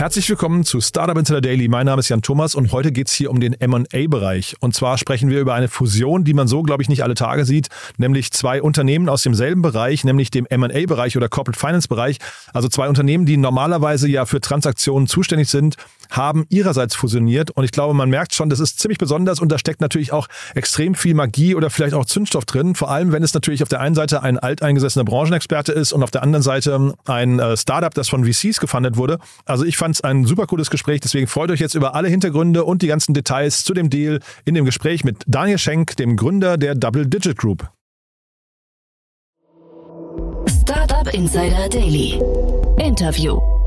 Herzlich willkommen zu Startup Insider Daily. Mein Name ist Jan Thomas und heute geht es hier um den M&A-Bereich. Und zwar sprechen wir über eine Fusion, die man so, glaube ich, nicht alle Tage sieht, nämlich zwei Unternehmen aus demselben Bereich, nämlich dem M&A-Bereich oder Corporate Finance-Bereich. Also zwei Unternehmen, die normalerweise ja für Transaktionen zuständig sind, haben ihrerseits fusioniert. Und ich glaube, man merkt schon, das ist ziemlich besonders und da steckt natürlich auch extrem viel Magie oder vielleicht auch Zündstoff drin. Vor allem, wenn es natürlich auf der einen Seite ein alteingesessener Branchenexperte ist und auf der anderen Seite ein äh, Startup, das von VCs gefundet wurde. Also ich fand es ein super cooles Gespräch, deswegen freut euch jetzt über alle Hintergründe und die ganzen Details zu dem Deal in dem Gespräch mit Daniel Schenk, dem Gründer der Double Digit Group. Startup Insider Daily. Interview.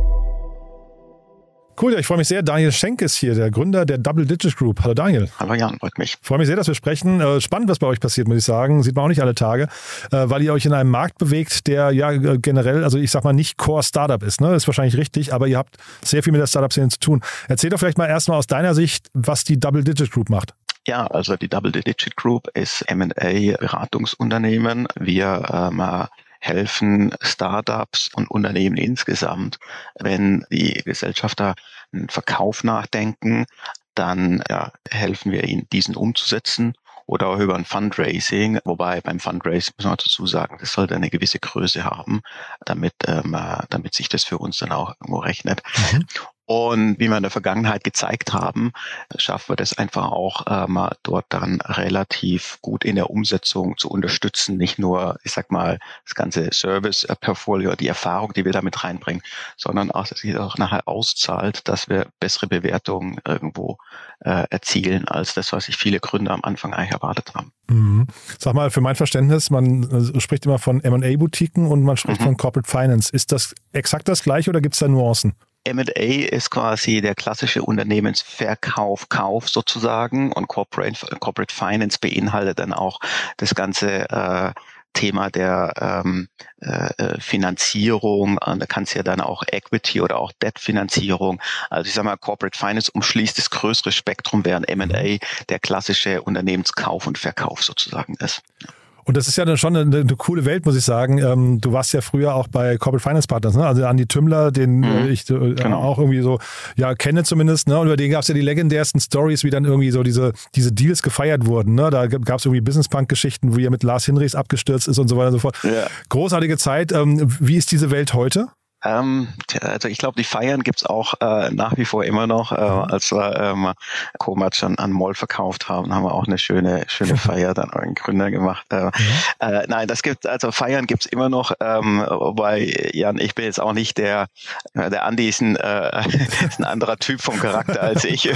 Cool, ja, ich freue mich sehr. Daniel Schenk ist hier, der Gründer der Double Digit Group. Hallo Daniel. Hallo Jan, freut mich. Freue mich sehr, dass wir sprechen. Äh, spannend, was bei euch passiert, muss ich sagen. Sieht man auch nicht alle Tage, äh, weil ihr euch in einem Markt bewegt, der ja äh, generell, also ich sag mal, nicht Core Startup ist. Ne? Das ist wahrscheinlich richtig, aber ihr habt sehr viel mit der Startup-Szene zu tun. Erzähl doch vielleicht mal erstmal aus deiner Sicht, was die Double Digit Group macht. Ja, also die Double Digit Group ist M&A-Beratungsunternehmen. Wir ähm, helfen Startups und Unternehmen insgesamt, wenn die Gesellschafter einen Verkauf nachdenken, dann ja, helfen wir ihnen, diesen umzusetzen oder auch über ein Fundraising, wobei beim Fundraising muss man dazu sagen, das sollte eine gewisse Größe haben, damit, ähm, damit sich das für uns dann auch irgendwo rechnet. Mhm. Und wie wir in der Vergangenheit gezeigt haben, schaffen wir das einfach auch ähm, dort dann relativ gut in der Umsetzung zu unterstützen. Nicht nur, ich sag mal, das ganze Service-Portfolio, die Erfahrung, die wir damit reinbringen, sondern auch, dass sich auch nachher auszahlt, dass wir bessere Bewertungen irgendwo äh, erzielen, als das, was sich viele Gründer am Anfang eigentlich erwartet haben. Mhm. Sag mal, für mein Verständnis, man äh, spricht immer von M&A-Boutiquen und man spricht mhm. von Corporate Finance. Ist das exakt das gleiche oder gibt es da Nuancen? M&A ist quasi der klassische Unternehmensverkauf, Kauf sozusagen und Corporate, Corporate Finance beinhaltet dann auch das ganze äh, Thema der ähm, äh, Finanzierung, äh, da kann es ja dann auch Equity oder auch Debt-Finanzierung. Also ich sage mal, Corporate Finance umschließt das größere Spektrum, während M&A der klassische Unternehmenskauf und Verkauf sozusagen ist. Und das ist ja dann schon eine, eine coole Welt, muss ich sagen. Ähm, du warst ja früher auch bei Corporate Finance Partners, ne? also Andi Tümmler, den mhm. äh, ich äh, genau. auch irgendwie so ja kenne zumindest. Ne? Und über den gab es ja die legendärsten Stories, wie dann irgendwie so diese, diese Deals gefeiert wurden. Ne? Da gab es irgendwie Business Punk-Geschichten, wo er mit Lars Hinrichs abgestürzt ist und so weiter und so fort. Ja. Großartige Zeit. Ähm, wie ist diese Welt heute? Ähm, also ich glaube, die Feiern gibt's auch äh, nach wie vor immer noch. Äh, mhm. als wir ähm, Komatsch an, an Moll verkauft haben, haben wir auch eine schöne, schöne Feier dann euren Gründer gemacht. Äh, äh, nein, das gibt also Feiern gibt's immer noch. Ähm, wobei Jan, ich bin jetzt auch nicht der, äh, der Andi ist ein, äh, ist ein anderer Typ vom Charakter als ich.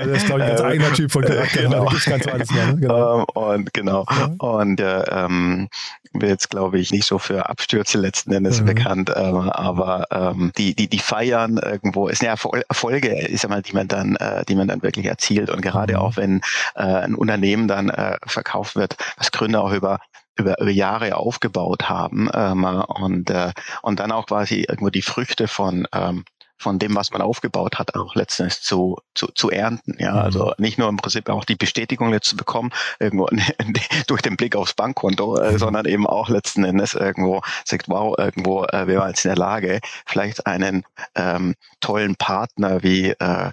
Also das ist glaube ich ein ganz eigener Typ von Charakter. Genau. Ganz alles mehr, ne? genau. Ähm, und genau. Ja. Und äh, ähm, bin jetzt glaube ich nicht so für Abstürze letzten Endes mhm. bekannt, äh, aber aber ähm, die, die, die feiern irgendwo, ist eine Erfolge, ist ja mal, die man dann, äh, die man dann wirklich erzielt. Und gerade mhm. auch wenn äh, ein Unternehmen dann äh, verkauft wird, was Gründer auch über über, über Jahre aufgebaut haben ähm, und, äh, und dann auch quasi irgendwo die Früchte von ähm, von dem, was man aufgebaut hat, auch letztendlich zu, zu, zu ernten. Ja, mhm. also nicht nur im Prinzip auch die Bestätigung jetzt zu bekommen, irgendwo durch den Blick aufs Bankkonto, äh, mhm. sondern eben auch letzten Endes irgendwo sagt, wow, irgendwo äh, wäre man jetzt in der Lage, vielleicht einen ähm, tollen Partner wie äh,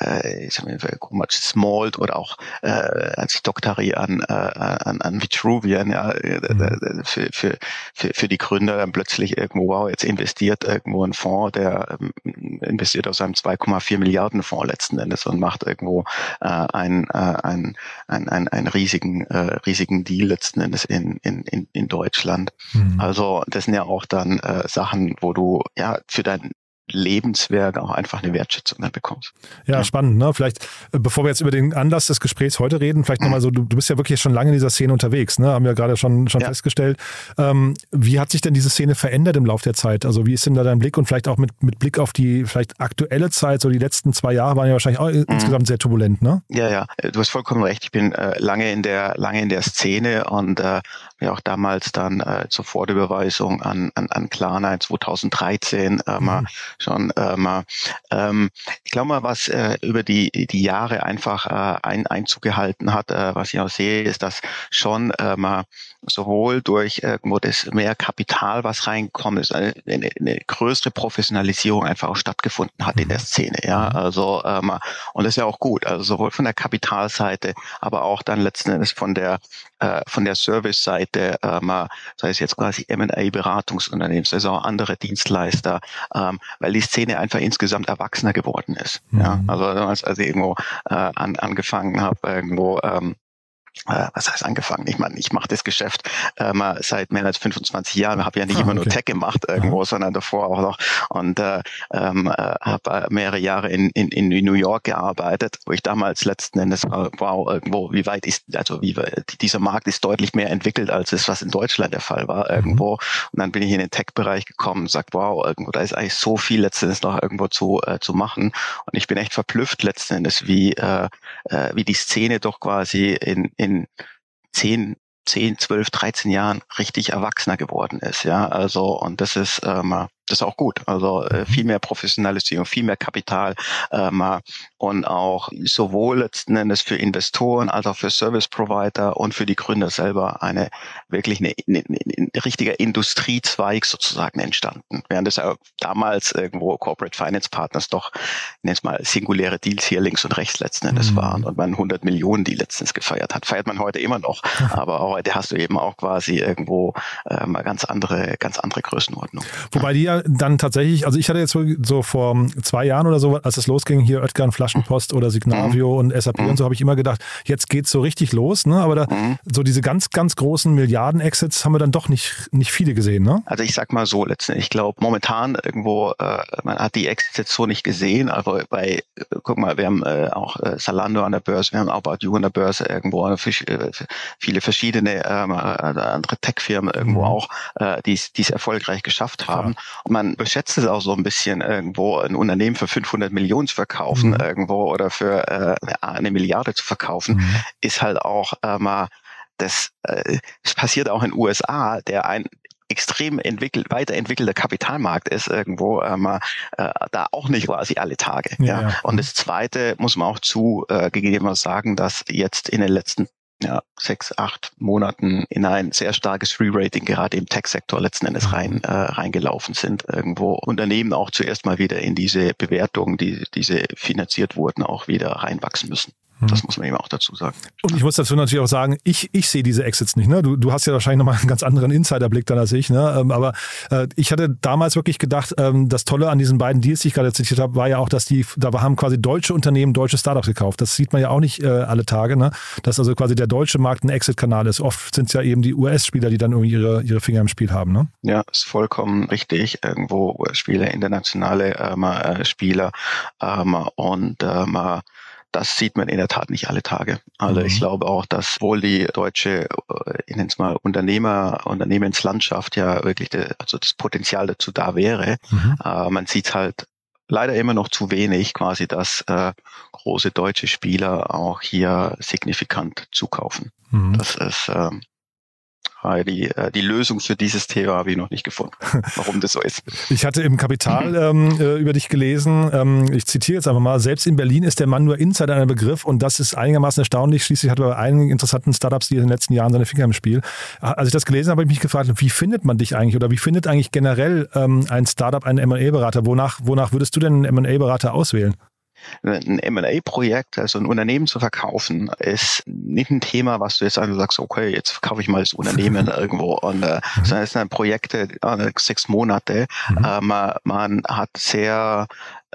äh, ich sag mal, Smalt oder auch äh, als ich Doktori an, äh, an, an Vitruvian, ja, äh, mhm. für, für, für, für die Gründer dann plötzlich irgendwo, wow, jetzt investiert irgendwo ein Fonds, der ähm, investiert aus einem 2,4 Milliarden Fonds letzten Endes und macht irgendwo äh, einen, äh, einen, einen, einen, einen riesigen, äh, riesigen Deal letzten Endes in, in, in, in Deutschland. Mhm. Also das sind ja auch dann äh, Sachen, wo du ja für dein Lebenswerk auch einfach eine Wertschätzung dann bekommst. Ja, ja, spannend. Ne? Vielleicht, äh, bevor wir jetzt über den Anlass des Gesprächs heute reden, vielleicht nochmal so, du, du bist ja wirklich schon lange in dieser Szene unterwegs, ne? haben wir gerade schon, schon ja. festgestellt. Ähm, wie hat sich denn diese Szene verändert im Laufe der Zeit? Also wie ist denn da dein Blick und vielleicht auch mit, mit Blick auf die vielleicht aktuelle Zeit, so die letzten zwei Jahre waren ja wahrscheinlich auch mhm. insgesamt sehr turbulent, ne? Ja, ja, du hast vollkommen recht. Ich bin äh, lange in der lange in der Szene und äh, ja auch damals dann äh, zur Vorüberweisung an, an, an Klarna in 2013 äh, mhm schon äh, mal. Ähm, ich glaube mal, was äh, über die, die Jahre einfach äh, ein Einzug gehalten hat, äh, was ich auch sehe, ist, dass schon äh, mal sowohl durch irgendwo das mehr Kapital, was reinkommt, ist eine, eine, eine größere Professionalisierung einfach auch stattgefunden hat in der mhm. Szene. Ja, mhm. also ähm, und das ist ja auch gut. Also sowohl von der Kapitalseite, aber auch dann letzten Endes von der äh, von der Service-Seite, ähm, sei es jetzt quasi M&A-Beratungsunternehmen, sei es auch andere Dienstleister, ähm, weil die Szene einfach insgesamt erwachsener geworden ist. Mhm. Ja, also als, als ich irgendwo äh, an, angefangen habe, irgendwo ähm, äh, was heißt angefangen? Ich meine, ich mache das Geschäft äh, mal seit mehr als 25 Jahren. Habe ja nicht ah, immer nur Tech gemacht irgendwo, mhm. sondern davor auch noch und äh, ähm, äh, habe äh, mehrere Jahre in, in, in New York gearbeitet, wo ich damals letzten Endes äh, wow irgendwo, wie weit ist also wie dieser Markt ist deutlich mehr entwickelt als es was in Deutschland der Fall war irgendwo. Mhm. Und dann bin ich in den Tech-Bereich gekommen und sagt wow irgendwo da ist eigentlich so viel letzten Endes noch irgendwo zu äh, zu machen und ich bin echt verblüfft letzten Endes wie äh, äh, wie die Szene doch quasi in in zehn, zehn, zwölf, dreizehn Jahren richtig erwachsener geworden ist. Ja, also und das ist ähm, das ist auch gut. Also äh, mhm. viel mehr Professionalisierung, viel mehr Kapital ähm, und auch sowohl letzten Endes für Investoren als auch für Service Provider und für die Gründer selber eine wirklich eine, eine, eine richtiger Industriezweig sozusagen entstanden. Während es ja damals irgendwo Corporate Finance Partners doch jetzt mal singuläre Deals hier links und rechts letzten Endes mhm. waren und man 100 Millionen die letztens gefeiert hat, feiert man heute immer noch. Aber heute hast du eben auch quasi irgendwo ähm, ganz andere, ganz andere Größenordnung. Wobei die ja dann tatsächlich, also ich hatte jetzt so vor zwei Jahren oder so, als es losging, hier Oetker Flaschenpost oder Signavio mhm. und SAP mhm. und so, habe ich immer gedacht, jetzt geht's so richtig los, ne? Aber da, mhm. so diese ganz, ganz großen Milliarden-Exits haben wir dann doch nicht, nicht viele gesehen, ne? Also ich sag mal so letztendlich, ich glaube, momentan irgendwo, äh, man hat die Exits jetzt so nicht gesehen, aber bei, äh, guck mal, wir haben äh, auch äh, Salando an der Börse, wir haben About You an der Börse irgendwo, äh, viele verschiedene ähm, äh, andere Tech-Firmen irgendwo mhm. auch, die es erfolgreich geschafft haben. Ja man beschätzt es auch so ein bisschen irgendwo, ein Unternehmen für 500 Millionen zu verkaufen mhm. irgendwo oder für äh, eine Milliarde zu verkaufen, mhm. ist halt auch äh, mal das, äh, das passiert auch in den USA, der ein extrem entwickelt, weiterentwickelter Kapitalmarkt ist irgendwo ähm, äh, da auch nicht quasi alle Tage. Ja, ja. Und das Zweite muss man auch zu äh, gegeben sagen, dass jetzt in den letzten ja, sechs, acht Monaten in ein sehr starkes Re-Rating gerade im Tech-Sektor letzten Endes mhm. rein äh, reingelaufen sind. Irgendwo Unternehmen auch zuerst mal wieder in diese Bewertungen, die diese finanziert wurden, auch wieder reinwachsen müssen. Das mhm. muss man eben auch dazu sagen. Und ich muss dazu natürlich auch sagen, ich, ich sehe diese Exits nicht. Ne? Du, du hast ja wahrscheinlich nochmal einen ganz anderen Insiderblick dann als ich. Ne? Ähm, aber äh, ich hatte damals wirklich gedacht, ähm, das Tolle an diesen beiden Deals, die ich gerade zitiert habe, war ja auch, dass die, da haben quasi deutsche Unternehmen deutsche Startups gekauft. Das sieht man ja auch nicht äh, alle Tage. Ne? Dass also quasi der deutsche Markt ein Exit-Kanal ist. Oft sind es ja eben die US-Spieler, die dann irgendwie ihre, ihre Finger im Spiel haben. Ne? Ja, ist vollkommen richtig. Irgendwo US-Spieler, internationale ähm, äh, Spieler ähm, und ähm, das sieht man in der Tat nicht alle Tage. Also mhm. ich glaube auch, dass wohl die deutsche, äh, ich nenne es mal Unternehmer, Unternehmenslandschaft ja wirklich, de, also das Potenzial dazu da wäre. Mhm. Äh, man sieht halt leider immer noch zu wenig, quasi, dass äh, große deutsche Spieler auch hier signifikant zukaufen. Mhm. Das ist ähm, die, äh, die Lösung für dieses Thema habe ich noch nicht gefunden, warum das so ist. Ich hatte im Kapital ähm, äh, über dich gelesen, ähm, ich zitiere jetzt einfach mal, selbst in Berlin ist der Mann nur Insider ein Begriff und das ist einigermaßen erstaunlich. Schließlich hat er bei einigen interessanten Startups, die in den letzten Jahren seine Finger im Spiel. Als ich das gelesen habe, habe ich mich gefragt, wie findet man dich eigentlich oder wie findet eigentlich generell ähm, ein Startup einen M&A-Berater? Wonach, wonach würdest du denn einen M&A-Berater auswählen? Ein M&A-Projekt, also ein Unternehmen zu verkaufen, ist nicht ein Thema, was du jetzt also sagst, okay, jetzt verkaufe ich mal das Unternehmen irgendwo, und, äh, sondern es sind Projekte, äh, sechs Monate. Mhm. Ähm, man hat sehr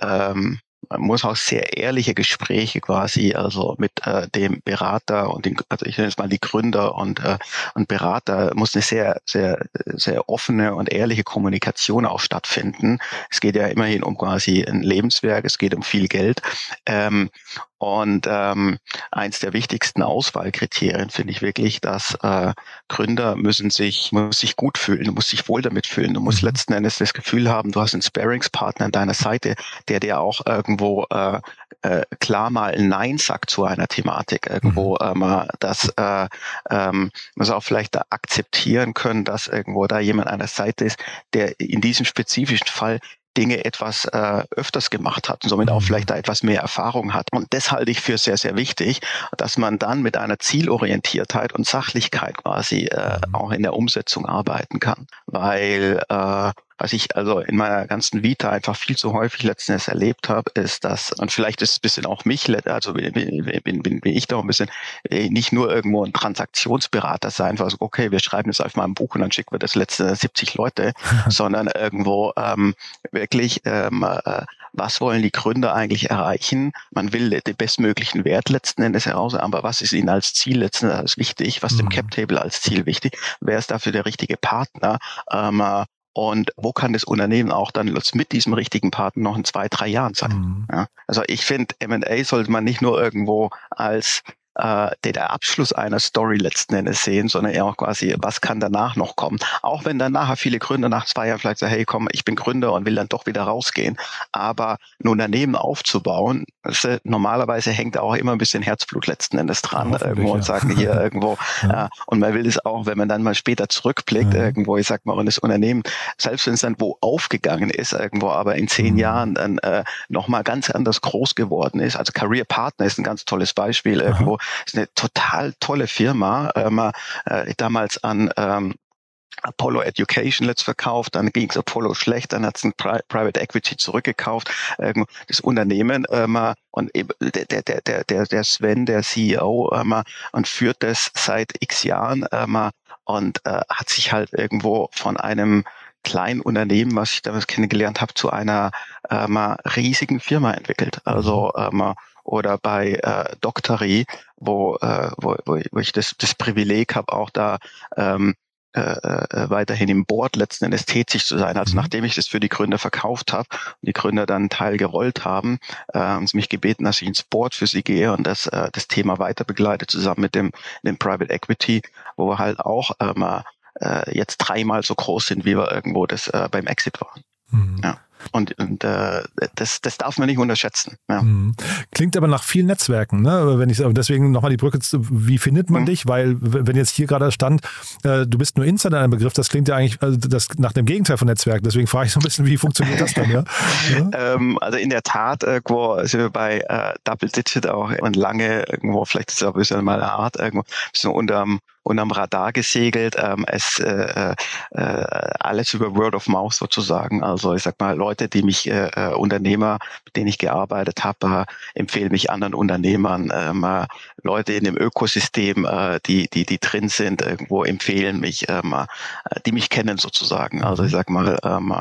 ähm, man muss auch sehr ehrliche Gespräche quasi, also mit äh, dem Berater und den, also ich nenne es mal die Gründer und, äh, und Berater, muss eine sehr, sehr, sehr offene und ehrliche Kommunikation auch stattfinden. Es geht ja immerhin um quasi ein Lebenswerk, es geht um viel Geld. Ähm, und ähm, eins der wichtigsten Auswahlkriterien finde ich wirklich, dass äh, Gründer müssen sich, muss sich gut fühlen, du musst sich wohl damit fühlen. Du musst mhm. letzten Endes das Gefühl haben, du hast einen Sparingspartner an deiner Seite, der dir auch irgendwo äh, äh, klar mal Nein sagt zu einer Thematik. Irgendwo, mhm. ähm, dass äh, ähm, man auch vielleicht da akzeptieren können, dass irgendwo da jemand an der Seite ist, der in diesem spezifischen Fall Dinge etwas äh, öfters gemacht hat und somit auch mhm. vielleicht da etwas mehr Erfahrung hat. Und das halte ich für sehr, sehr wichtig, dass man dann mit einer Zielorientiertheit und Sachlichkeit quasi äh, mhm. auch in der Umsetzung arbeiten kann. Weil äh, was ich also in meiner ganzen Vita einfach viel zu häufig letztens erlebt habe, ist, dass, und vielleicht ist es ein bisschen auch mich, also bin, bin, bin, bin ich da ein bisschen äh, nicht nur irgendwo ein Transaktionsberater sein, also okay, wir schreiben jetzt auf mal ein Buch und dann schicken wir das letzte 70 Leute, sondern irgendwo ähm, wirklich ähm, äh, was wollen die Gründer eigentlich erreichen? Man will den bestmöglichen Wert letzten Endes heraus, aber was ist ihnen als Ziel letzten Endes wichtig? Was mhm. dem Cap Table als Ziel wichtig? Wer ist dafür der richtige Partner? Ähm, und wo kann das Unternehmen auch dann mit diesem richtigen Partner noch in zwei, drei Jahren sein? Mhm. Ja, also ich finde, M&A sollte man nicht nur irgendwo als äh, der Abschluss einer Story letzten Endes sehen, sondern eher auch quasi, was kann danach noch kommen. Auch wenn dann nachher viele Gründer nach zwei Jahren vielleicht sagen, hey komm, ich bin Gründer und will dann doch wieder rausgehen. Aber ein Unternehmen aufzubauen, das, äh, normalerweise hängt auch immer ein bisschen Herzblut letzten Endes dran irgendwo und sagen hier irgendwo. ja. äh, und man will es auch, wenn man dann mal später zurückblickt, ja. irgendwo, ich sag mal, und das Unternehmen, selbst wenn es dann wo aufgegangen ist, irgendwo, aber in zehn mhm. Jahren dann äh, nochmal ganz anders groß geworden ist. Also Career Partner ist ein ganz tolles Beispiel irgendwo. ist eine total tolle Firma. Ähm, äh, damals an ähm, Apollo Education letzt verkauft, dann ging es Apollo schlecht, dann hat es ein Pri Private Equity zurückgekauft, ähm, das Unternehmen ähm, und der, der, der, der, der Sven, der CEO, ähm, und führt das seit x Jahren ähm, und äh, hat sich halt irgendwo von einem kleinen Unternehmen, was ich damals kennengelernt habe, zu einer ähm, riesigen Firma entwickelt. Also mhm. ähm, oder bei äh, Doctory, wo, äh, wo, wo ich das, das Privileg habe, auch da ähm, äh, äh, weiterhin im Board letzten Endes tätig zu sein. Also mhm. nachdem ich das für die Gründer verkauft habe und die Gründer dann einen Teil gerollt haben, äh, haben sie mich gebeten, dass ich ins Board für sie gehe und das, äh, das Thema weiter begleite, zusammen mit dem, dem Private Equity, wo wir halt auch ähm, äh, jetzt dreimal so groß sind, wie wir irgendwo das äh, beim Exit waren. Mhm. Ja. Und, und äh, das, das darf man nicht unterschätzen. Ja. Mhm. Klingt aber nach vielen Netzwerken, ne? Wenn ich deswegen nochmal die Brücke, wie findet man mhm. dich? Weil wenn jetzt hier gerade stand, äh, du bist nur Insider ein Begriff, das klingt ja eigentlich also das, nach dem Gegenteil von Netzwerk. Deswegen frage ich so ein bisschen, wie funktioniert das dann? Ja? ja? ähm, also in der Tat, irgendwo sind wir bei äh, Double Digit auch und lange irgendwo, vielleicht ist es auch ein bisschen mal eine Art, irgendwo ein bisschen unterm unterm Radar gesegelt. Ähm, es äh, äh, alles über Word of Mouth sozusagen. Also ich sag mal, Leute, die mich, äh, äh Unternehmer, mit denen ich gearbeitet habe, äh, empfehlen mich anderen Unternehmern. Ähm, äh, Leute in dem Ökosystem, äh, die, die, die drin sind, irgendwo empfehlen mich, ähm, äh, die mich kennen sozusagen. Also ich sag mal, ähm,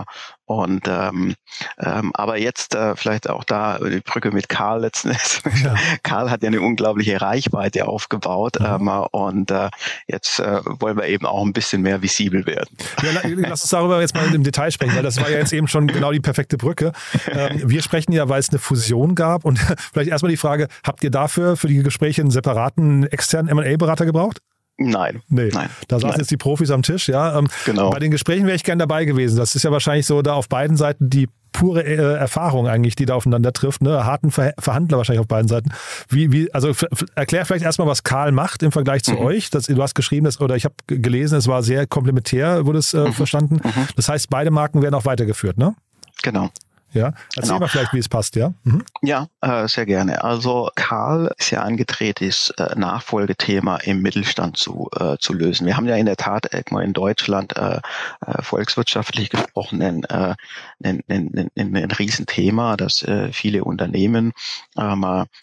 und ähm, ähm, aber jetzt äh, vielleicht auch da die Brücke mit Karl letztens. Ja. Karl hat ja eine unglaubliche Reichweite aufgebaut mhm. ähm, und äh, jetzt äh, wollen wir eben auch ein bisschen mehr visibel werden. Ja, lass uns darüber jetzt mal im Detail sprechen, weil das war ja jetzt eben schon genau die perfekte Brücke. Ähm, wir sprechen ja, weil es eine Fusion gab und vielleicht erstmal die Frage, habt ihr dafür für die Gespräche einen separaten externen M&A-Berater gebraucht? Nein. Nee. Nein. Da saßen jetzt die Profis am Tisch, ja. Ähm, genau. Bei den Gesprächen wäre ich gern dabei gewesen. Das ist ja wahrscheinlich so da auf beiden Seiten die pure äh, Erfahrung eigentlich, die da aufeinander trifft, ne? Harten Ver Verhandler wahrscheinlich auf beiden Seiten. Wie, wie, also erklär vielleicht erstmal, was Karl macht im Vergleich zu mhm. euch. Das, du hast geschrieben, dass, oder ich habe gelesen, es war sehr komplementär, wurde es äh, mhm. verstanden. Mhm. Das heißt, beide Marken werden auch weitergeführt, ne? Genau. Ja, erzähl genau. mal vielleicht, wie es passt, ja? Mhm. Ja, äh, sehr gerne. Also Karl ist ja angetreten, das äh, Nachfolgethema im Mittelstand zu, äh, zu lösen. Wir haben ja in der Tat irgendwo in Deutschland äh, äh, volkswirtschaftlich gesprochen ein, äh, ein, ein, ein, ein Riesenthema, dass äh, viele Unternehmen ähm,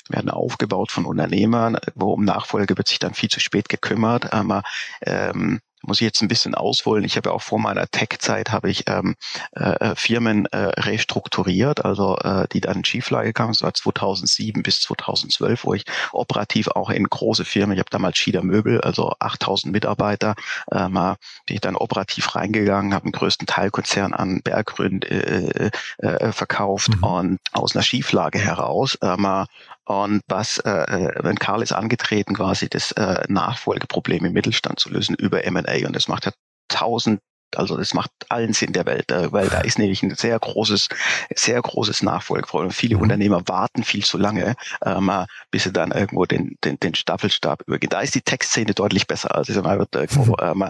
werden aufgebaut von Unternehmern, wo um Nachfolge wird sich dann viel zu spät gekümmert. Ähm, ähm, muss ich jetzt ein bisschen ausholen. Ich habe ja auch vor meiner Tech-Zeit habe ich ähm, äh, Firmen äh, restrukturiert, also äh, die dann in Schieflage kamen. Das war 2007 bis 2012, wo ich operativ auch in große Firmen, ich habe damals Schieder Möbel, also 8000 Mitarbeiter, ähm, bin ich dann operativ reingegangen, habe den größten Teilkonzern an Berggrün äh, äh, äh, verkauft mhm. und aus einer Schieflage heraus ähm, und was, äh, äh, wenn Karl ist angetreten, quasi das äh, Nachfolgeproblem im Mittelstand zu lösen über M&A und das macht er tausend Also das macht allen Sinn der Welt, äh, weil da ist nämlich ein sehr großes, sehr großes Nachfolgeproblem. Viele mhm. Unternehmer warten viel zu lange, ähm, bis sie dann irgendwo den, den, den Staffelstab übergehen. Da ist die Textszene deutlich besser. Also ich wird irgendwo ähm,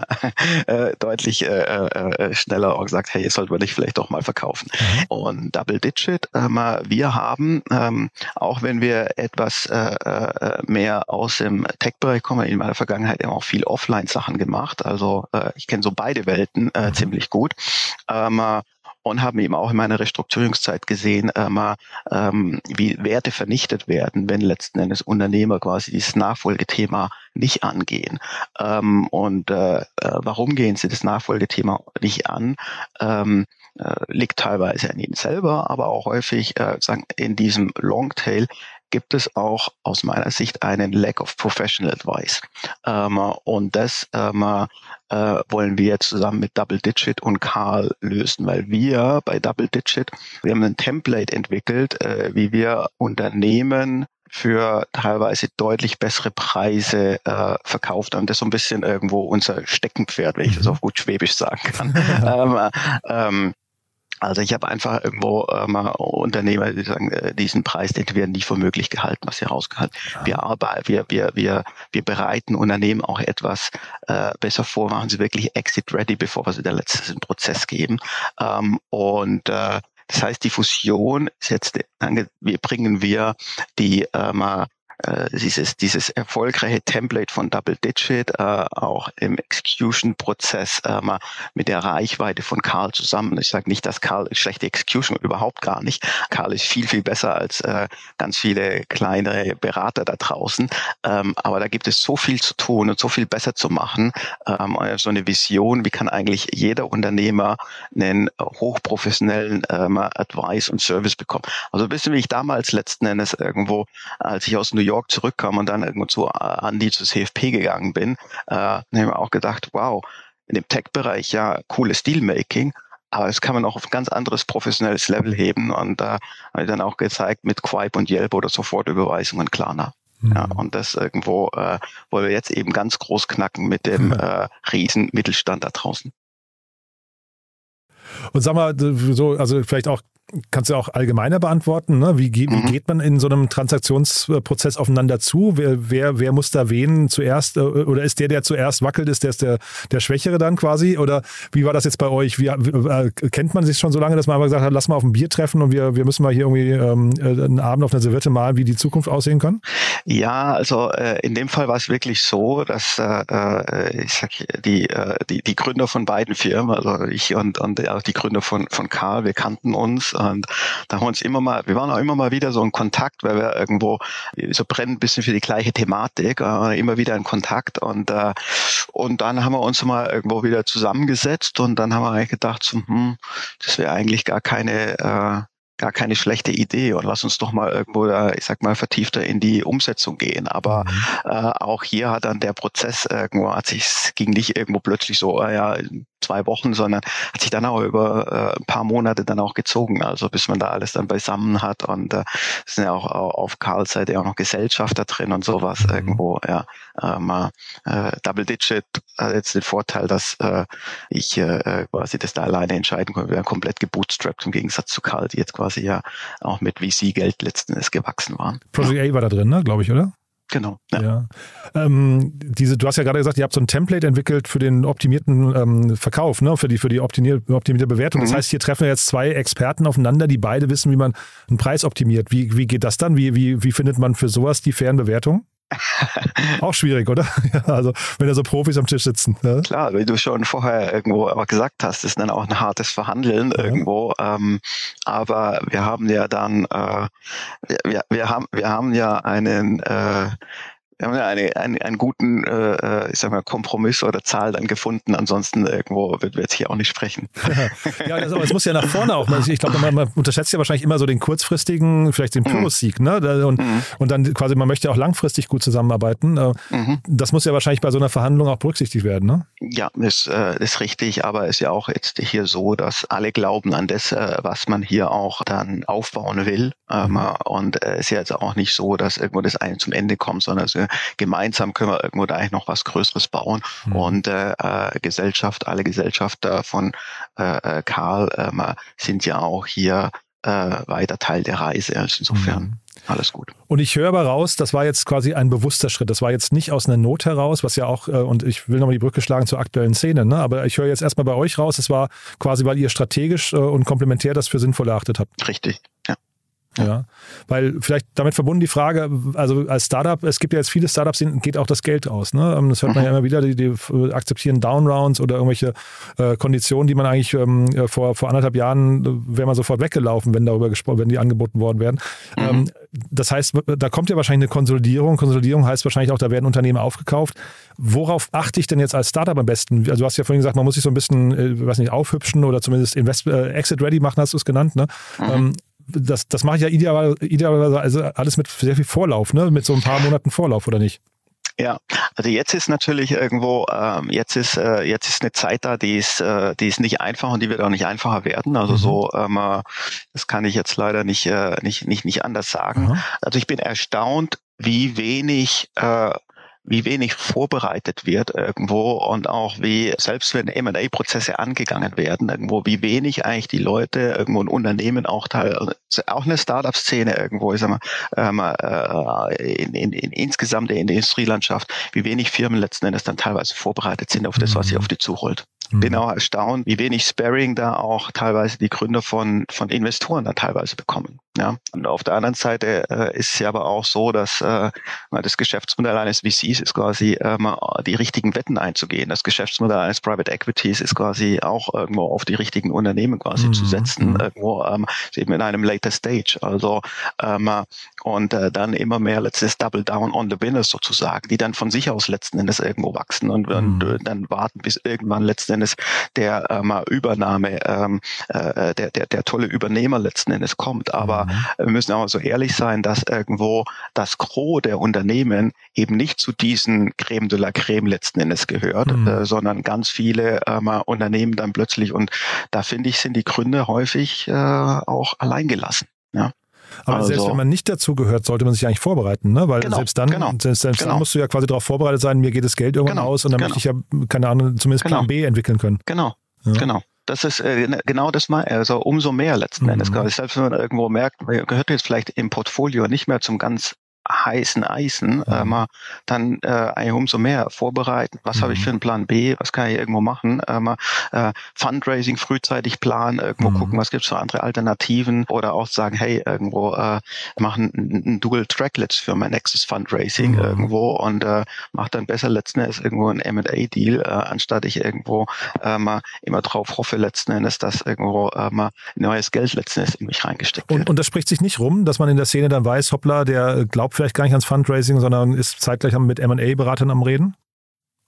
äh, deutlich äh, äh, schneller auch gesagt, hey, sollte man nicht vielleicht doch mal verkaufen. Mhm. Und Double Digit, ähm, wir haben, ähm, auch wenn wir etwas äh, äh, mehr aus dem Tech-Bereich kommen, in meiner Vergangenheit eben auch viel Offline-Sachen gemacht. Also äh, ich kenne so beide Welten äh, mhm. ziemlich gut. Ähm, und haben eben auch in meiner Restrukturierungszeit gesehen, ähm, ähm, wie Werte vernichtet werden, wenn letzten Endes Unternehmer quasi dieses Nachfolgethema nicht angehen. Ähm, und äh, äh warum gehen sie das Nachfolgethema nicht an? Ähm, äh, liegt teilweise an ihnen selber, aber auch häufig äh, sagen, in diesem Longtail gibt es auch aus meiner Sicht einen Lack of Professional Advice. Ähm, und das ähm, äh, wollen wir zusammen mit Double Digit und Karl lösen, weil wir bei Double Digit, wir haben ein Template entwickelt, äh, wie wir Unternehmen für teilweise deutlich bessere Preise äh, verkauft haben. Das ist so ein bisschen irgendwo unser Steckenpferd, wenn ich das mhm. auf gut Schwäbisch sagen kann. ähm, ähm, also ich habe einfach irgendwo äh, mal Unternehmer, die sagen, äh, diesen Preis, den werden nie für möglich gehalten, was sie rausgehalten. Ja. Wir arbeiten, wir, wir, wir, wir bereiten Unternehmen auch etwas äh, besser vor, machen sie wirklich exit ready, bevor wir sie der letzten Prozess geben. Ähm, und äh, das heißt, die Fusion ist jetzt, wir bringen wir die ähm, äh, dieses, dieses erfolgreiche Template von Double Digit äh, auch im Execution-Prozess äh, mal mit der Reichweite von Karl zusammen. Ich sage nicht, dass Karl schlechte Execution überhaupt gar nicht. Karl ist viel, viel besser als äh, ganz viele kleine Berater da draußen. Ähm, aber da gibt es so viel zu tun und so viel besser zu machen. Ähm, so eine Vision, wie kann eigentlich jeder Unternehmer einen hochprofessionellen ähm, Advice und Service bekommen. Also ein bisschen wie ich damals letzten Endes irgendwo, als ich aus New York York zurückkam und dann irgendwo zu äh, Andy zu CFP gegangen bin, äh, habe ich mir auch gedacht, wow, in dem Tech-Bereich ja cooles Dealmaking, aber das kann man auch auf ein ganz anderes professionelles Level heben und da äh, habe ich dann auch gezeigt mit Quipe und Yelp oder Sofortüberweisungen Klarna. Mhm. Ja, und das irgendwo äh, wollen wir jetzt eben ganz groß knacken mit dem äh, riesen Mittelstand da draußen. Und sag mal, so, also vielleicht auch kannst du auch allgemeiner beantworten. Ne? Wie, wie mhm. geht man in so einem Transaktionsprozess aufeinander zu? Wer, wer, wer muss da wen zuerst? Äh, oder ist der, der zuerst wackelt, ist der, ist der, der Schwächere dann quasi? Oder wie war das jetzt bei euch? Wie, äh, kennt man sich schon so lange, dass man einfach gesagt hat, lass mal auf ein Bier treffen und wir, wir müssen mal hier irgendwie ähm, äh, einen Abend auf einer Serviette malen, wie die Zukunft aussehen kann? Ja, also äh, in dem Fall war es wirklich so, dass äh, ich sag, die, äh, die, die Gründer von beiden Firmen, also ich und, und auch die Gründer von, von Karl, wir kannten uns und da haben wir uns immer mal, wir waren auch immer mal wieder so in Kontakt, weil wir irgendwo so brennen ein bisschen für die gleiche Thematik, äh, immer wieder in Kontakt. Und äh, und dann haben wir uns mal irgendwo wieder zusammengesetzt und dann haben wir eigentlich gedacht, so, hm, das wäre eigentlich gar keine äh, gar keine schlechte Idee und lass uns doch mal irgendwo, da, ich sag mal, vertiefter in die Umsetzung gehen. Aber mhm. äh, auch hier hat dann der Prozess irgendwo, hat sich, ging nicht irgendwo plötzlich so, äh, ja, zwei Wochen, sondern hat sich dann auch über äh, ein paar Monate dann auch gezogen, also bis man da alles dann beisammen hat und äh, sind ja auch auf Karls Seite auch noch Gesellschafter drin und sowas mhm. irgendwo, ja. Ähm, äh, Double Digit hat jetzt den Vorteil, dass äh, ich äh, quasi das da alleine entscheiden konnte. Wir haben komplett gebootstrapped im Gegensatz zu Karl, die jetzt quasi ja auch mit VC-Geld letzten Endes gewachsen waren. Project A war da drin, ne, glaube ich, oder? Genau. Ja. ja. Ähm, diese, du hast ja gerade gesagt, ihr habt so ein Template entwickelt für den optimierten ähm, Verkauf, ne? für die, für die optimierte, optimierte Bewertung. Mhm. Das heißt, hier treffen jetzt zwei Experten aufeinander, die beide wissen, wie man einen Preis optimiert. Wie, wie geht das dann? Wie, wie, wie findet man für sowas die fairen Bewertungen? auch schwierig, oder? also, wenn da so Profis am Tisch sitzen. Ja? Klar, wie du schon vorher irgendwo auch gesagt hast, ist dann auch ein hartes Verhandeln ja. irgendwo. Ähm, aber wir haben ja dann, äh, wir, wir, haben, wir haben ja einen, äh, wir haben ja eine, einen, einen guten, äh, äh, ich sag mal, Kompromiss oder Zahl dann gefunden. Ansonsten irgendwo wird wir jetzt hier auch nicht sprechen. ja, das, aber es muss ja nach vorne auch. Ich glaube, man, man, unterschätzt ja wahrscheinlich immer so den kurzfristigen, vielleicht den mhm. Pyrrhus-Sieg, ne? Und, mhm. und dann quasi, man möchte ja auch langfristig gut zusammenarbeiten. Äh, mhm. Das muss ja wahrscheinlich bei so einer Verhandlung auch berücksichtigt werden, ne? Ja, das äh, ist richtig, aber es ist ja auch jetzt hier so, dass alle glauben an das, was man hier auch dann aufbauen will. Ähm, mhm. und es ist ja jetzt auch nicht so, dass irgendwo das eine zum Ende kommt, sondern es gemeinsam können wir irgendwo da eigentlich noch was Größeres bauen. Mhm. Und äh, äh, Gesellschaft, alle Gesellschafter von äh, äh Karl äh, sind ja auch hier äh, weiter Teil der Reise. Also insofern. Mhm. Alles gut. Und ich höre aber raus, das war jetzt quasi ein bewusster Schritt. Das war jetzt nicht aus einer Not heraus, was ja auch, äh, und ich will nochmal die Brücke schlagen zur aktuellen Szene, ne? aber ich höre jetzt erstmal bei euch raus, es war quasi, weil ihr strategisch äh, und komplementär das für sinnvoll erachtet habt. Richtig, ja. Ja. weil vielleicht damit verbunden die Frage, also als Startup, es gibt ja jetzt viele Startups, denen geht auch das Geld aus. Ne? Ähm, das hört man ja mhm. immer wieder, die, die akzeptieren Downrounds oder irgendwelche äh, Konditionen, die man eigentlich ähm, äh, vor, vor anderthalb Jahren äh, wäre man sofort weggelaufen, wenn darüber gesprochen, wenn die angeboten worden wären. Mhm. Ähm, das heißt, da kommt ja wahrscheinlich eine Konsolidierung. Konsolidierung heißt wahrscheinlich auch, da werden Unternehmen aufgekauft. Worauf achte ich denn jetzt als Startup am besten? Also du hast ja vorhin gesagt, man muss sich so ein bisschen, äh, weiß nicht, aufhübschen oder zumindest Invest äh, Exit Ready machen, hast du es genannt. Ne? Mhm. Ähm, das, das mache ich ja idealerweise ideal, also alles mit sehr viel Vorlauf, ne? mit so ein paar Monaten Vorlauf, oder nicht? Ja, also jetzt ist natürlich irgendwo, ähm, jetzt ist äh, jetzt ist eine Zeit da, die ist, äh, die ist nicht einfach und die wird auch nicht einfacher werden. Also mhm. so, ähm, äh, das kann ich jetzt leider nicht äh, nicht nicht nicht anders sagen. Mhm. Also ich bin erstaunt, wie wenig äh, wie wenig vorbereitet wird irgendwo und auch wie, selbst wenn M&A-Prozesse angegangen werden, irgendwo, wie wenig eigentlich die Leute irgendwo ein Unternehmen auch teil, auch eine Startup-Szene irgendwo, ich sag mal, ähm, äh, in, in, in insgesamt in der Industrielandschaft, wie wenig Firmen letzten Endes dann teilweise vorbereitet sind auf das, was sie mhm. auf die zurollt. Bin mhm. auch erstaunt, wie wenig Sparing da auch teilweise die Gründer von, von Investoren dann teilweise bekommen. Ja. Und auf der anderen Seite äh, ist es ja aber auch so, dass äh, das Geschäftsmodell eines VCs ist quasi ähm, die richtigen Wetten einzugehen. Das Geschäftsmodell eines Private Equities ist quasi auch irgendwo auf die richtigen Unternehmen quasi mhm. zu setzen, mhm. irgendwo ähm, eben in einem later Stage. Also ähm, und äh, dann immer mehr letztes Double Down on the Winners sozusagen, die dann von sich aus letzten Endes irgendwo wachsen und, mhm. und äh, dann warten, bis irgendwann letzten Endes der ähm, Übernahme, ähm, äh, der, der, der tolle Übernehmer letzten Endes kommt. Aber mhm. wir müssen auch so ehrlich sein, dass irgendwo das Gros der Unternehmen eben nicht zu diesen Creme de la Creme letzten Endes gehört, mhm. äh, sondern ganz viele ähm, Unternehmen dann plötzlich und da finde ich, sind die Gründe häufig äh, auch alleingelassen. Ja. Aber also, selbst wenn man nicht dazu gehört, sollte man sich eigentlich vorbereiten, ne? Weil genau, selbst dann, genau, selbst, selbst genau. dann musst du ja quasi darauf vorbereitet sein, mir geht das Geld irgendwann genau, aus und dann möchte ich ja, keine Ahnung, zumindest Plan genau. B entwickeln können. Genau, ja. genau. Das ist äh, genau das mal, also umso mehr letzten Endes. Mhm. Selbst wenn man irgendwo merkt, man gehört jetzt vielleicht im Portfolio nicht mehr zum ganz heißen Eisen, mhm. äh, mal dann äh, umso mehr vorbereiten. Was mhm. habe ich für einen Plan B? Was kann ich irgendwo machen? Äh, mal, äh, Fundraising frühzeitig planen, irgendwo mhm. gucken, was gibt's für andere Alternativen oder auch sagen, hey, irgendwo äh, machen ein Dual Tracklets für mein nächstes Fundraising mhm. irgendwo und äh, mach dann besser letzten Endes irgendwo ein M&A-Deal, äh, anstatt ich irgendwo äh, mal immer drauf hoffe letzten Endes, dass irgendwo äh, mal neues Geld letzten Endes in mich reingesteckt wird. Und, und das spricht sich nicht rum, dass man in der Szene dann weiß, hoppla, der glaubt vielleicht gar nicht ans Fundraising, sondern ist zeitgleich mit M&A-Beratern am Reden?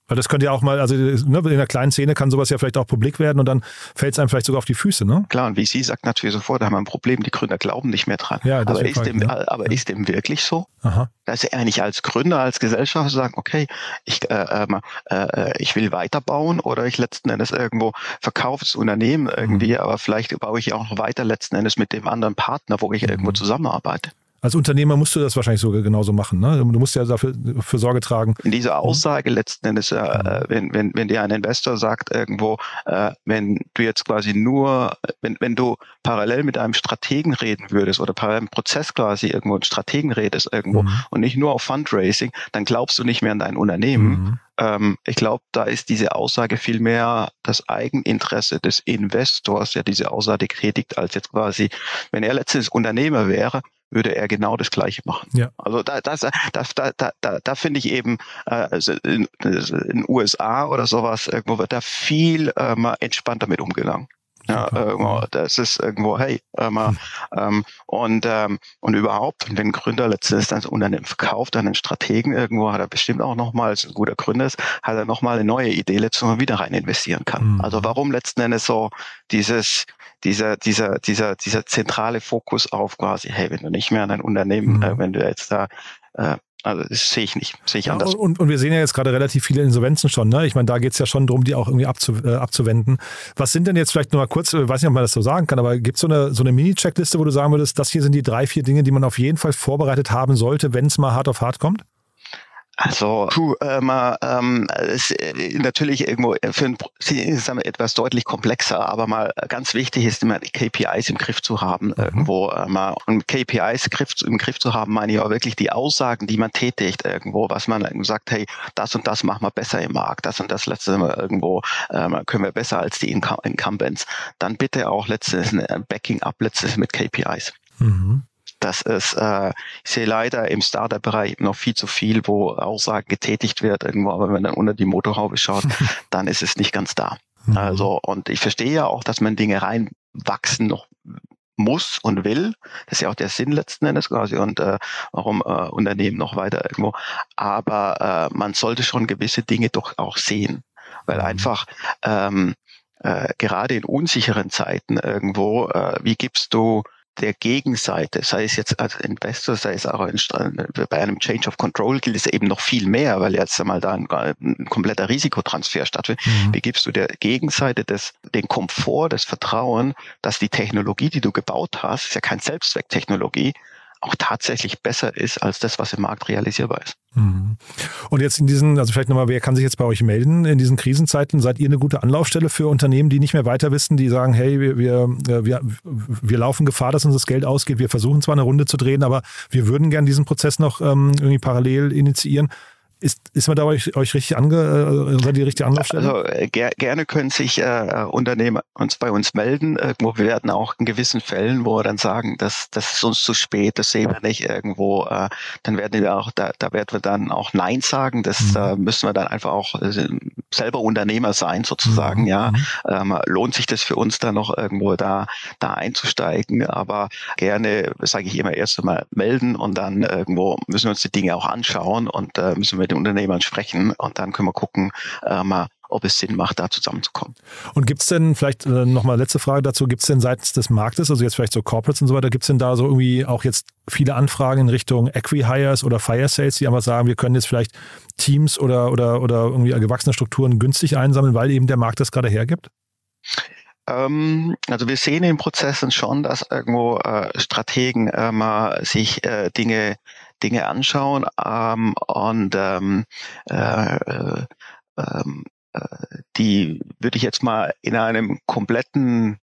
Weil das könnte ja auch mal, also ne, in einer kleinen Szene kann sowas ja vielleicht auch publik werden und dann fällt es einem vielleicht sogar auf die Füße, ne? Klar, und wie sie sagt natürlich sofort, da haben wir ein Problem, die Gründer glauben nicht mehr dran. Ja, das aber ist, dem, ja. aber ist dem wirklich so? Aha. Dass er nicht als Gründer, als Gesellschaft sagen, okay, ich, äh, ähm, äh, ich will weiterbauen oder ich letzten Endes irgendwo verkaufe das Unternehmen irgendwie, mhm. aber vielleicht baue ich auch noch weiter letzten Endes mit dem anderen Partner, wo ich mhm. irgendwo zusammenarbeite. Als Unternehmer musst du das wahrscheinlich sogar genauso machen. Ne? Du musst ja dafür für Sorge tragen. In dieser Aussage letzten Endes, äh, äh, wenn, wenn, wenn dir ein Investor sagt irgendwo, äh, wenn du jetzt quasi nur, wenn, wenn du parallel mit einem Strategen reden würdest oder parallel im Prozess quasi irgendwo einen Strategen redest irgendwo mhm. und nicht nur auf Fundraising, dann glaubst du nicht mehr an dein Unternehmen. Mhm. Ähm, ich glaube, da ist diese Aussage viel mehr das Eigeninteresse des Investors, der diese Aussage tätigt, als jetzt quasi, wenn er letztens Unternehmer wäre, würde er genau das Gleiche machen. Ja. Also da, das, da, da, da, da, da finde ich eben äh, also in, den USA oder sowas irgendwo wird da viel äh, mal entspannter mit umgegangen. Ja, irgendwo, das ist irgendwo, hey, ähm, hm. ähm, und, ähm, und überhaupt, wenn ein Gründer letztendlich das Unternehmen verkauft an einen Strategen irgendwo, hat er bestimmt auch nochmal, als ein guter Gründer ist, hat er nochmal eine neue Idee letztendlich wieder rein investieren kann. Mhm. Also warum letzten Endes so dieses, dieser, dieser, dieser, dieser zentrale Fokus auf quasi, hey, wenn du nicht mehr an ein Unternehmen, mhm. äh, wenn du jetzt da äh, also das sehe ich nicht, sehe ich anders. Ja, und, und wir sehen ja jetzt gerade relativ viele Insolvenzen schon. Ne? Ich meine, da geht es ja schon darum, die auch irgendwie abzu, äh, abzuwenden. Was sind denn jetzt vielleicht nur mal kurz, ich äh, weiß nicht, ob man das so sagen kann, aber gibt es so eine, so eine Mini-Checkliste, wo du sagen würdest, das hier sind die drei, vier Dinge, die man auf jeden Fall vorbereitet haben sollte, wenn es mal hart auf hart kommt? Also, puh, ähm, ähm, ist äh, natürlich irgendwo für ein sagen wir, etwas deutlich komplexer, aber mal ganz wichtig ist immer die KPIs im Griff zu haben mhm. irgendwo. Ähm, und KPIs im Griff zu haben, meine ich auch wirklich die Aussagen, die man tätigt irgendwo, was man sagt, hey, das und das machen wir besser im Markt, das und das letzte Mal irgendwo ähm, können wir besser als die Incumbents. Dann bitte auch letztes Backing up letztes mit KPIs. Mhm dass es, äh, ich sehe leider im Startup-Bereich noch viel zu viel, wo Aussagen getätigt wird irgendwo, aber wenn man dann unter die Motorhaube schaut, dann ist es nicht ganz da. Mhm. Also, und ich verstehe ja auch, dass man Dinge reinwachsen noch muss und will. Das ist ja auch der Sinn letzten Endes quasi und äh, warum äh, Unternehmen noch weiter irgendwo. Aber äh, man sollte schon gewisse Dinge doch auch sehen, weil mhm. einfach ähm, äh, gerade in unsicheren Zeiten irgendwo, äh, wie gibst du der Gegenseite, sei es jetzt als Investor, sei es auch ein, bei einem Change of Control gilt es eben noch viel mehr, weil jetzt einmal da ein, ein kompletter Risikotransfer stattfindet. Mhm. Wie gibst du der Gegenseite des, den Komfort, das Vertrauen, dass die Technologie, die du gebaut hast, ist ja kein Selbstzwecktechnologie, auch tatsächlich besser ist als das, was im Markt realisierbar ist. Mhm. Und jetzt in diesen, also vielleicht nochmal, wer kann sich jetzt bei euch melden? In diesen Krisenzeiten seid ihr eine gute Anlaufstelle für Unternehmen, die nicht mehr weiter wissen, die sagen, hey, wir, wir, wir, wir laufen Gefahr, dass uns das Geld ausgeht. Wir versuchen zwar eine Runde zu drehen, aber wir würden gerne diesen Prozess noch ähm, irgendwie parallel initiieren. Ist, ist man da euch, euch richtig ange, äh, seid ihr richtig Anlaufstelle? Also äh, ger gerne können sich äh, Unternehmen uns bei uns melden. Irgendwo wir werden auch in gewissen Fällen, wo wir dann sagen, dass das ist uns zu spät, das sehen wir nicht irgendwo, äh, dann werden wir auch, da, da werden wir dann auch Nein sagen. Das mhm. äh, müssen wir dann einfach auch äh, selber Unternehmer sein, sozusagen, mhm. ja. Mhm. Ähm, lohnt sich das für uns dann noch irgendwo da, da einzusteigen. Aber gerne, sage ich immer, erst einmal melden und dann irgendwo müssen wir uns die Dinge auch anschauen und äh, müssen wir den Unternehmern sprechen und dann können wir gucken, äh, mal, ob es Sinn macht, da zusammenzukommen. Und gibt es denn, vielleicht äh, nochmal letzte Frage dazu, gibt es denn seitens des Marktes, also jetzt vielleicht so Corporates und so weiter, gibt es denn da so irgendwie auch jetzt viele Anfragen in Richtung Equi-Hires oder Fire Sales, die einfach sagen, wir können jetzt vielleicht Teams oder, oder, oder irgendwie gewachsene Strukturen günstig einsammeln, weil eben der Markt das gerade hergibt? Ähm, also wir sehen in Prozessen schon, dass irgendwo äh, Strategen äh, mal sich äh, Dinge Dinge anschauen ähm, und ähm, äh, äh, ähm, äh, die würde ich jetzt mal in einem kompletten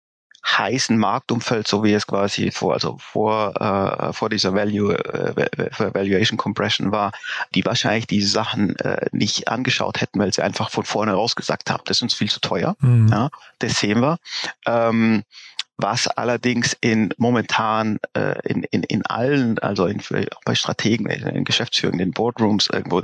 heißen Marktumfeld, so wie es quasi vor, also vor, äh, vor dieser Value, äh, Valuation Compression war, die wahrscheinlich diese Sachen äh, nicht angeschaut hätten, weil sie einfach von vorne raus gesagt haben, das ist uns viel zu teuer. Mhm. Ja, das sehen wir. Ähm, was allerdings in momentan äh, in, in, in allen, also in, bei Strategen, in Geschäftsführern, in Boardrooms irgendwo,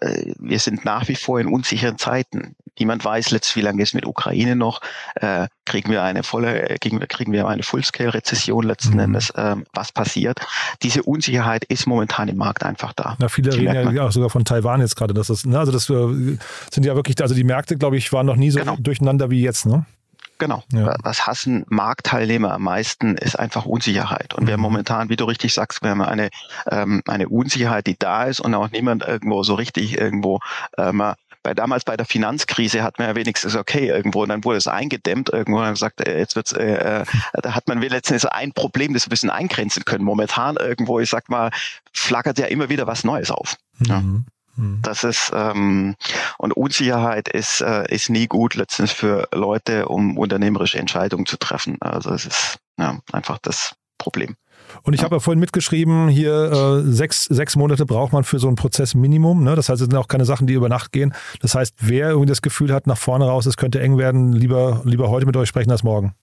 äh, wir sind nach wie vor in unsicheren Zeiten. Niemand weiß letztlich, wie lange es mit Ukraine noch. Äh, kriegen wir eine volle, äh, kriegen wir, kriegen wir eine Full-Scale-Rezession letzten mhm. Endes? Ähm, was passiert? Diese Unsicherheit ist momentan im Markt einfach da. Na, viele reden ja auch sogar von Taiwan jetzt gerade. Das ist, ne, also das äh, sind ja wirklich, also die Märkte, glaube ich, waren noch nie so genau. durcheinander wie jetzt, ne? Genau. Ja. Was hassen Marktteilnehmer am meisten, ist einfach Unsicherheit. Und wir haben mhm. momentan, wie du richtig sagst, wir haben eine, ähm, eine Unsicherheit, die da ist und auch niemand irgendwo so richtig irgendwo ähm, bei damals bei der Finanzkrise hat man ja wenigstens okay irgendwo und dann wurde es eingedämmt irgendwo und gesagt, äh, jetzt wird's, äh, äh, da hat man letztendlich ein Problem, das wir ein bisschen eingrenzen können. Momentan irgendwo, ich sag mal, flackert ja immer wieder was Neues auf. Mhm. Ja. Mhm. Das ist ähm, und Unsicherheit ist äh, ist nie gut letztens für Leute, um unternehmerische Entscheidungen zu treffen. Also es ist ja, einfach das Problem. Und ich ja. habe ja vorhin mitgeschrieben, hier äh, sechs, sechs Monate braucht man für so einen Prozess Minimum. Ne? Das heißt, es sind auch keine Sachen, die über Nacht gehen. Das heißt, wer irgendwie das Gefühl hat, nach vorne raus, es könnte eng werden, lieber, lieber heute mit euch sprechen als morgen.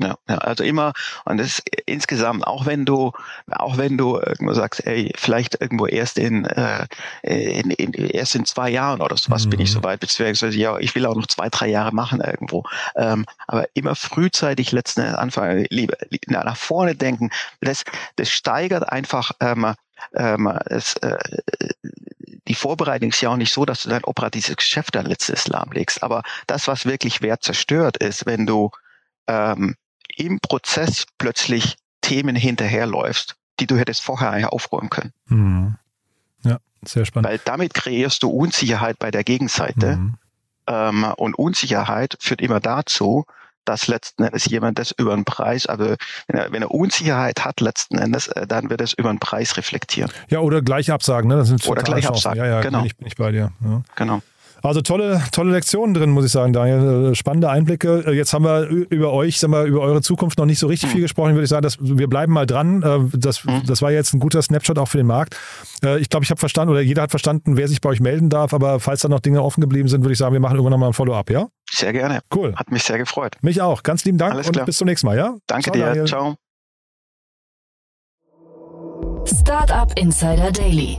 Ja, ja, also immer, und das insgesamt, auch wenn du, auch wenn du irgendwo sagst, ey, vielleicht irgendwo erst in, äh, in, in erst in zwei Jahren oder sowas mhm. bin ich mhm. soweit, beziehungsweise ja, ich will auch noch zwei, drei Jahre machen irgendwo. Ähm, aber immer frühzeitig letzten anfangen, lieber nach vorne denken, das, das steigert einfach ähm, ähm, es, äh, die Vorbereitung ist ja auch nicht so, dass du dein operatives Geschäft dann letztes lahmlegst. Aber das, was wirklich Wert zerstört, ist, wenn du ähm, im Prozess plötzlich Themen hinterherläufst, die du hättest vorher aufräumen können. Mhm. Ja, sehr spannend. Weil damit kreierst du Unsicherheit bei der Gegenseite. Mhm. Ähm, und Unsicherheit führt immer dazu, dass letzten Endes jemand das über den Preis, also wenn er, wenn er Unsicherheit hat letzten Endes, äh, dann wird es über den Preis reflektieren. Ja, oder gleich absagen, ne? Das sind oder gleich absagen. Ja, ja, genau. bin ich, bin ich bei dir. Ja. Genau. Also tolle, tolle Lektionen drin, muss ich sagen, Daniel. Äh, spannende Einblicke. Äh, jetzt haben wir über euch, sagen wir, über eure Zukunft noch nicht so richtig mhm. viel gesprochen. Würde ich sagen, dass wir bleiben mal dran. Äh, das, mhm. das war jetzt ein guter Snapshot auch für den Markt. Ich glaube, ich habe verstanden oder jeder hat verstanden, wer sich bei euch melden darf. Aber falls da noch Dinge offen geblieben sind, würde ich sagen, wir machen irgendwann nochmal ein Follow-up, ja? Sehr gerne. Cool. Hat mich sehr gefreut. Mich auch. Ganz lieben Dank Alles und bis zum nächsten Mal, ja? Danke Ciao, dir. Daniel. Ciao. Startup Insider Daily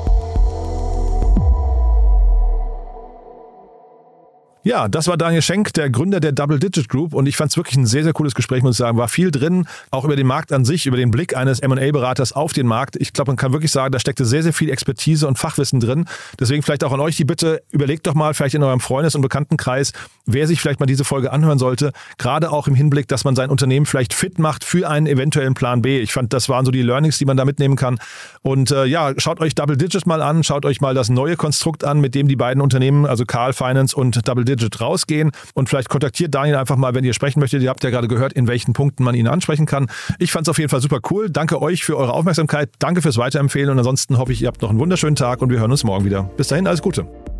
Ja, das war Daniel Schenk, der Gründer der Double Digit Group und ich fand es wirklich ein sehr, sehr cooles Gespräch, muss ich sagen. War viel drin, auch über den Markt an sich, über den Blick eines M&A-Beraters auf den Markt. Ich glaube, man kann wirklich sagen, da steckte sehr, sehr viel Expertise und Fachwissen drin. Deswegen vielleicht auch an euch die Bitte, überlegt doch mal vielleicht in eurem Freundes- und Bekanntenkreis, wer sich vielleicht mal diese Folge anhören sollte. Gerade auch im Hinblick, dass man sein Unternehmen vielleicht fit macht für einen eventuellen Plan B. Ich fand, das waren so die Learnings, die man da mitnehmen kann. Und äh, ja, schaut euch Double Digit mal an, schaut euch mal das neue Konstrukt an, mit dem die beiden Unternehmen, also Carl Finance und Double Digit, Digit rausgehen und vielleicht kontaktiert Daniel einfach mal, wenn ihr sprechen möchtet. Ihr habt ja gerade gehört, in welchen Punkten man ihn ansprechen kann. Ich fand es auf jeden Fall super cool. Danke euch für eure Aufmerksamkeit. Danke fürs Weiterempfehlen und ansonsten hoffe ich, ihr habt noch einen wunderschönen Tag und wir hören uns morgen wieder. Bis dahin, alles Gute.